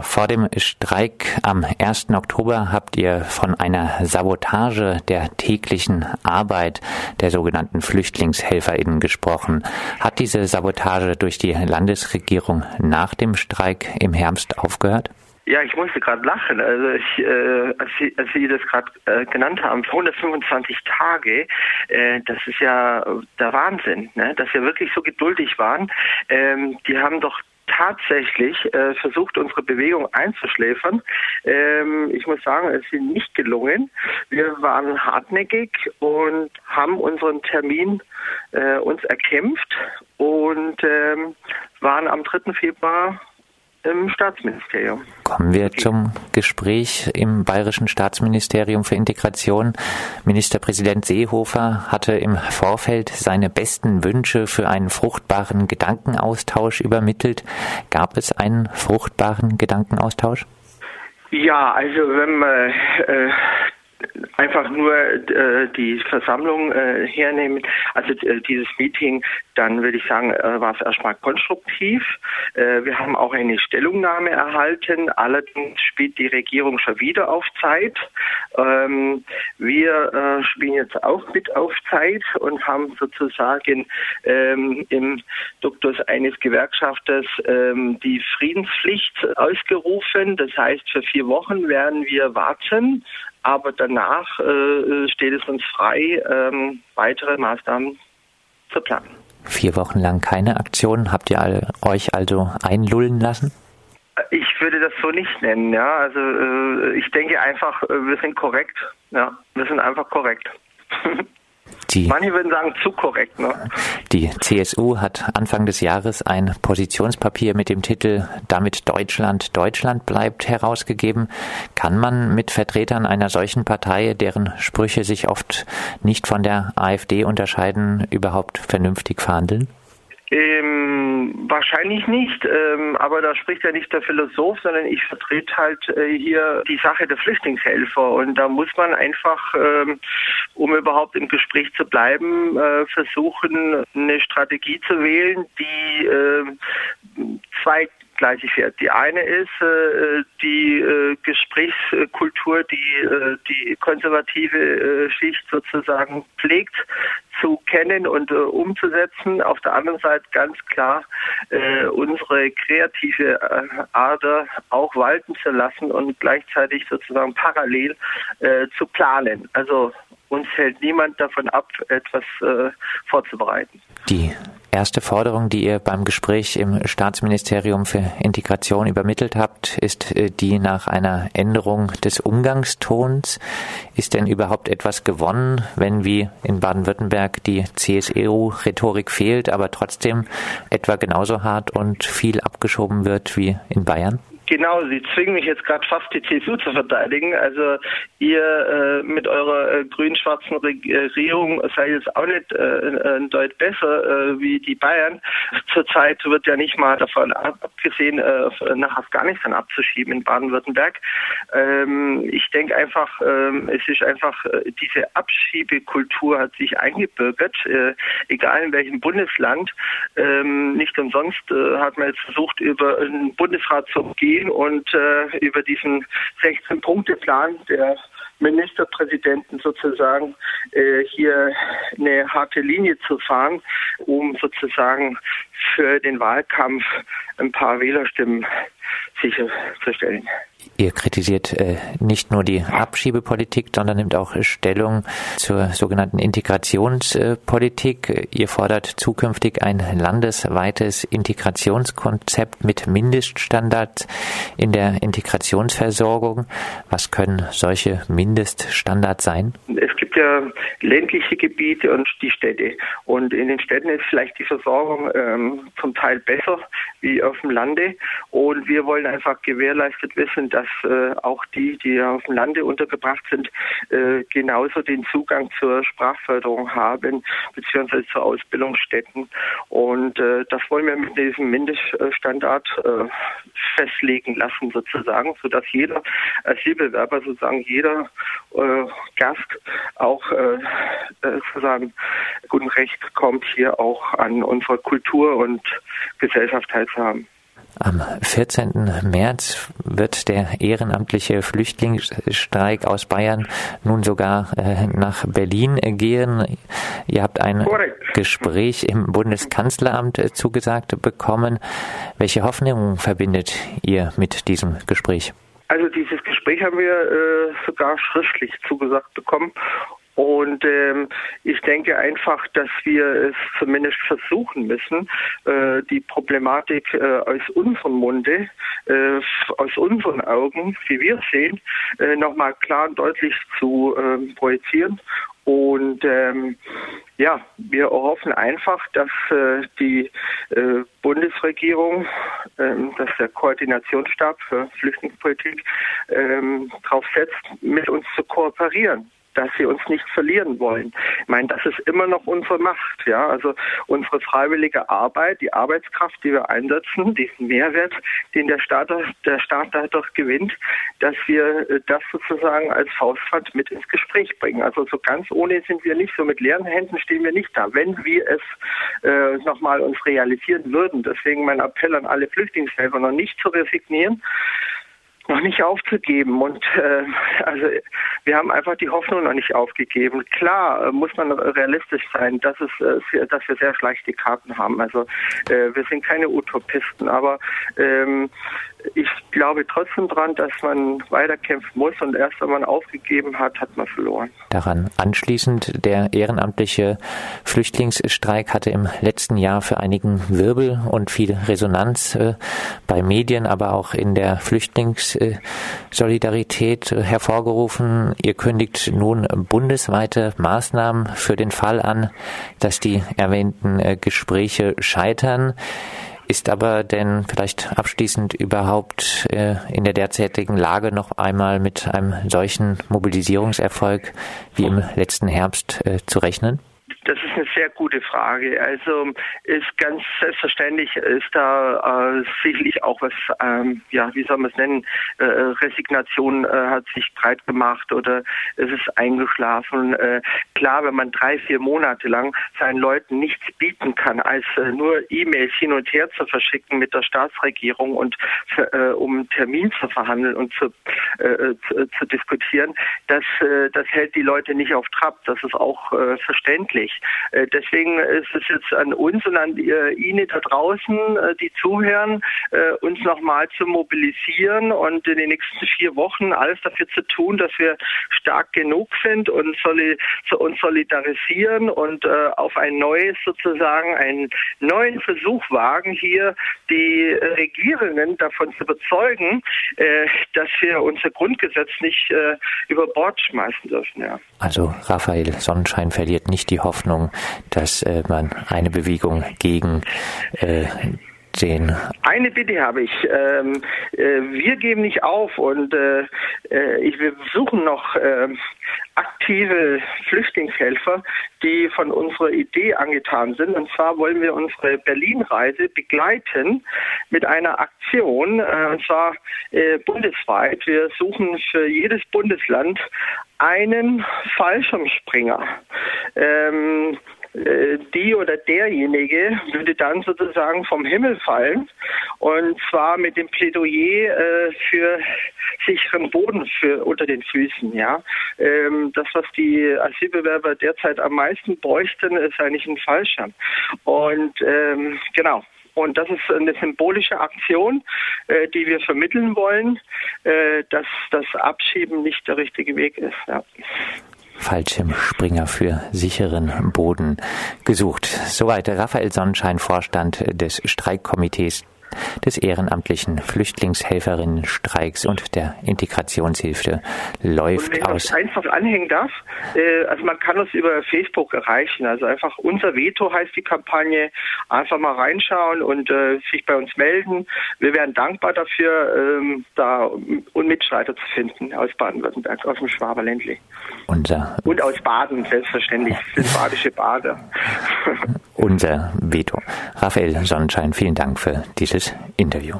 Vor dem Streik am 1. Oktober habt ihr von einer Sabotage der täglichen Arbeit der sogenannten Flüchtlingshelferinnen gesprochen. Hat diese Sabotage durch die Landesregierung nach dem Streik im Herbst aufgehört? Ja, ich musste gerade lachen. Also ich, äh, als, Sie, als Sie das gerade äh, genannt haben, 125 Tage, äh, das ist ja der Wahnsinn, ne? dass wir wirklich so geduldig waren. Ähm, die haben doch tatsächlich äh, versucht, unsere Bewegung einzuschläfern. Ähm, ich muss sagen, es ist nicht gelungen. Wir waren hartnäckig und haben unseren Termin äh, uns erkämpft und ähm, waren am 3. Februar im Staatsministerium. Kommen wir okay. zum Gespräch im Bayerischen Staatsministerium für Integration. Ministerpräsident Seehofer hatte im Vorfeld seine besten Wünsche für einen fruchtbaren Gedankenaustausch übermittelt. Gab es einen fruchtbaren Gedankenaustausch? Ja, also wenn man äh, einfach nur äh, die Versammlung äh, hernehmen, also äh, dieses Meeting, dann würde ich sagen, äh, war es erstmal konstruktiv. Äh, wir haben auch eine Stellungnahme erhalten. Allerdings spielt die Regierung schon wieder auf Zeit. Ähm, wir äh, spielen jetzt auch mit auf Zeit und haben sozusagen ähm, im Duktus eines Gewerkschafters ähm, die Friedenspflicht ausgerufen. Das heißt, für vier Wochen werden wir warten aber danach äh, steht es uns frei, ähm, weitere Maßnahmen zu planen. Vier Wochen lang keine Aktion. Habt ihr alle, euch also einlullen lassen? Ich würde das so nicht nennen, ja. Also äh, ich denke einfach, äh, wir sind korrekt. Ja, wir sind einfach korrekt. Die, Manche würden sagen, zu korrekt. Ne? Die CSU hat Anfang des Jahres ein Positionspapier mit dem Titel Damit Deutschland Deutschland bleibt herausgegeben. Kann man mit Vertretern einer solchen Partei, deren Sprüche sich oft nicht von der AfD unterscheiden, überhaupt vernünftig verhandeln? Ähm, wahrscheinlich nicht, ähm, aber da spricht ja nicht der Philosoph, sondern ich vertrete halt äh, hier die Sache der Flüchtlingshelfer und da muss man einfach, ähm, um überhaupt im Gespräch zu bleiben, äh, versuchen, eine Strategie zu wählen, die äh, zwei gleiche fährt. Die eine ist äh, die äh, Gesprächskultur, die äh, die konservative äh, Schicht sozusagen pflegt zu kennen und äh, umzusetzen. Auf der anderen Seite ganz klar äh, unsere kreative Ader auch walten zu lassen und gleichzeitig sozusagen parallel zu planen. Also uns hält niemand davon ab, etwas vorzubereiten. Die erste Forderung, die ihr beim Gespräch im Staatsministerium für Integration übermittelt habt, ist äh, die nach einer Änderung des Umgangstons. Ist denn überhaupt etwas gewonnen, wenn wie in Baden-Württemberg die CSU-Rhetorik fehlt, aber trotzdem etwa genauso hart und viel abgeschoben wird wie in Bayern? Genau, Sie zwingen mich jetzt gerade fast die CSU zu verteidigen. Also ihr äh, mit eurer äh, grün-schwarzen Regierung seid jetzt auch nicht äh, ein Deut besser äh, wie die Bayern. Zurzeit wird ja nicht mal davon abgesehen, äh, nach Afghanistan abzuschieben in Baden-Württemberg. Ähm, ich denke einfach, ähm, es ist einfach, äh, diese Abschiebekultur hat sich eingebürgert, äh, egal in welchem Bundesland. Ähm, nicht umsonst äh, hat man jetzt versucht, über einen Bundesrat zu gehen gehen und äh, über diesen 16-Punkte-Plan der Ministerpräsidenten sozusagen äh, hier eine harte Linie zu fahren, um sozusagen für den Wahlkampf ein paar Wählerstimmen sicherzustellen. Ihr kritisiert äh, nicht nur die Abschiebepolitik, sondern nimmt auch Stellung zur sogenannten Integrationspolitik. Ihr fordert zukünftig ein landesweites Integrationskonzept mit Mindeststandards in der Integrationsversorgung. Was können solche Mindeststandards sein? Es gibt ja ländliche Gebiete und die Städte. Und in den Städten ist vielleicht die Versorgung ähm, zum Teil besser wie auf dem Lande. Und wir wollen einfach gewährleistet wissen, dass äh, auch die, die auf dem Lande untergebracht sind, äh, genauso den Zugang zur Sprachförderung haben, beziehungsweise zu Ausbildungsstätten. Und äh, das wollen wir mit diesem Mindeststandard äh, festlegen lassen, sozusagen, sodass jeder Asylbewerber, sozusagen jeder äh, Gast auch äh, sozusagen guten Recht kommt, hier auch an unserer Kultur und Gesellschaft teilzuhaben. Am 14. März wird der ehrenamtliche Flüchtlingsstreik aus Bayern nun sogar äh, nach Berlin gehen. Ihr habt ein Correct. Gespräch im Bundeskanzleramt äh, zugesagt bekommen. Welche Hoffnung verbindet ihr mit diesem Gespräch? Also dieses Gespräch haben wir äh, sogar schriftlich zugesagt bekommen und ähm, ich denke einfach, dass wir es zumindest versuchen müssen, äh, die Problematik äh, aus unserem Munde, äh, aus unseren Augen, wie wir sehen, äh, nochmal klar und deutlich zu äh, projizieren. Und ähm, ja, wir hoffen einfach, dass äh, die äh, Bundesregierung, ähm, dass der Koordinationsstab für Flüchtlingspolitik ähm, darauf setzt, mit uns zu kooperieren dass sie uns nicht verlieren wollen. Ich meine, das ist immer noch unsere Macht, ja. Also unsere freiwillige Arbeit, die Arbeitskraft, die wir einsetzen, diesen Mehrwert, den der Staat, der Staat dadurch gewinnt, dass wir äh, das sozusagen als Faustpfand mit ins Gespräch bringen. Also so ganz ohne sind wir nicht, so mit leeren Händen stehen wir nicht da. Wenn wir es äh, nochmal uns realisieren würden, deswegen mein Appell an alle Flüchtlingshelfer, noch nicht zu resignieren, noch nicht aufzugeben. Und äh, also wir haben einfach die Hoffnung noch nicht aufgegeben. Klar äh, muss man realistisch sein, dass es, äh, dass wir sehr schlechte Karten haben. Also äh, wir sind keine Utopisten, aber ähm, ich glaube trotzdem dran, dass man weiterkämpfen muss und erst wenn man aufgegeben hat, hat man verloren. Daran anschließend, der ehrenamtliche Flüchtlingsstreik hatte im letzten Jahr für einigen Wirbel und viel Resonanz äh, bei Medien, aber auch in der Flüchtlingssolidarität äh, hervorgerufen. Ihr kündigt nun bundesweite Maßnahmen für den Fall an, dass die erwähnten äh, Gespräche scheitern. Ist aber denn vielleicht abschließend überhaupt äh, in der derzeitigen Lage noch einmal mit einem solchen Mobilisierungserfolg wie im letzten Herbst äh, zu rechnen? Das ist eine sehr gute Frage. Also ist ganz selbstverständlich ist da äh, sicherlich auch was, ähm, ja, wie soll man es nennen, äh, Resignation äh, hat sich breit gemacht oder es ist eingeschlafen. Äh, klar, wenn man drei, vier Monate lang seinen Leuten nichts bieten kann, als äh, nur E-Mails hin und her zu verschicken mit der Staatsregierung und für, äh, um einen Termin zu verhandeln und zu, äh, zu, zu diskutieren, das, äh, das hält die Leute nicht auf Trab. Das ist auch äh, verständlich. Äh, deswegen ist es jetzt an uns und an äh, Ihnen da draußen, äh, die zuhören, uns nochmal zu mobilisieren und in den nächsten vier Wochen alles dafür zu tun, dass wir stark genug sind und uns solidarisieren und auf ein neues sozusagen, einen neuen Versuch wagen, hier die Regierungen davon zu überzeugen, dass wir unser Grundgesetz nicht über Bord schmeißen dürfen. Ja. Also Raphael Sonnenschein verliert nicht die Hoffnung Hoffnung, dass äh, man eine Bewegung gegen den. Eine Bitte habe ich. Ähm, äh, wir geben nicht auf und äh, äh ich, wir suchen noch äh, aktive Flüchtlingshelfer, die von unserer Idee angetan sind. Und zwar wollen wir unsere Berlin-Reise begleiten mit einer Aktion, äh, und zwar äh, bundesweit. Wir suchen für jedes Bundesland einen Fallschirmspringer. Ähm, äh, die oder derjenige würde dann sozusagen vom Himmel fallen und zwar mit dem Plädoyer äh, für sicheren Boden für unter den Füßen. Ja, ähm, das was die Asylbewerber derzeit am meisten bräuchten, ist eigentlich ein Fallschirm. Und ähm, genau. Und das ist eine symbolische Aktion, äh, die wir vermitteln wollen, äh, dass das Abschieben nicht der richtige Weg ist. Ja. Fallschirmspringer für sicheren Boden gesucht. Soweit Raphael Sonnenschein, Vorstand des Streikkomitees des ehrenamtlichen Flüchtlingshelferinnenstreiks und der Integrationshilfe läuft und wenn aus. Wenn ich einfach anhängen darf, äh, also man kann uns über Facebook erreichen. Also einfach unser Veto heißt die Kampagne. Einfach mal reinschauen und äh, sich bei uns melden. Wir wären dankbar dafür, ähm, da und Mitstreiter zu finden aus Baden-Württemberg, aus dem Schwaberländle. Unser und aus Baden, selbstverständlich, sind badische Bader. Unser Veto. Raphael Sonnenschein, vielen Dank für dieses Interview.